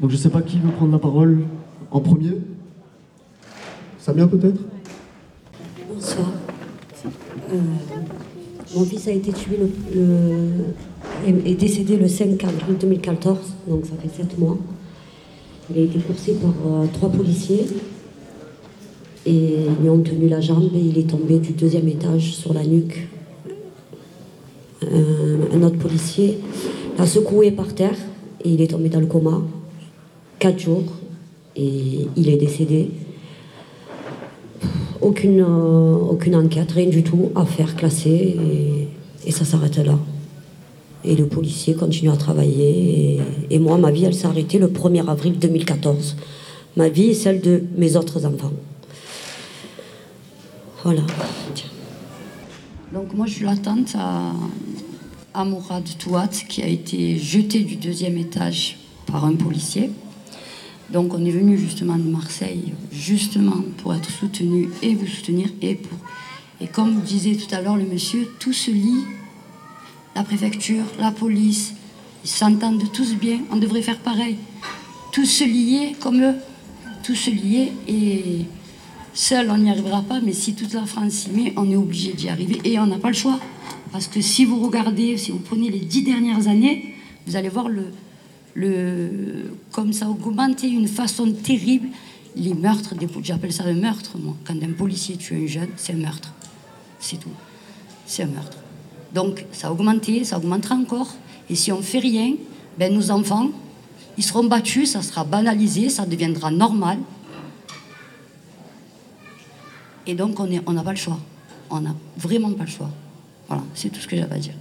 Donc je sais pas qui veut prendre la parole en premier. Samia peut-être? Bonsoir. Euh, mon fils a été tué le, le- est décédé le 5 avril 2014, donc ça fait 7 mois. Il a été coursé par euh, trois policiers et ils lui ont tenu la jambe et il est tombé du deuxième étage sur la nuque. Euh, un autre policier l'a secoué par terre et il est tombé dans le coma. Quatre jours et il est décédé aucune, euh, aucune enquête, rien du tout à faire, classer, et, et ça s'arrête là. Et le policier continue à travailler, et, moi, ma vie, elle s'est arrêtée le 1er avril 2014. Ma vie et celle de mes autres enfants. Voilà. Donc moi je suis la à, à Mourad Touat qui a été jeté du deuxième étage par un policier. Donc on est venu justement de Marseille justement pour être soutenu et vous soutenir et pour et comme disait tout à l'heure le monsieur, tout se lie. La préfecture, la police, ils s'entendent tous bien. On devrait faire pareil. Tous se lier comme eux, tous se lier et Seul, on n'y arrivera pas, mais si toute la France s'y met, on est obligé d'y arriver et on n'a pas le choix. Parce que si vous regardez, si vous prenez les dix dernières années, vous allez voir le, le, comme ça a augmenté d'une façon terrible les meurtres. Des, j'appelle ça le meurtre, moi. Quand un policier tue un jeune, c'est un meurtre. C'est tout. C'est un meurtre. Donc ça a augmenté, ça augmentera encore. Et si on ne fait rien, ben, nos enfants, ils seront battus, ça sera banalisé, ça deviendra normal. Et donc, on n'a on pas le choix. On n'a vraiment pas le choix. Voilà, c'est tout ce que j'avais à dire.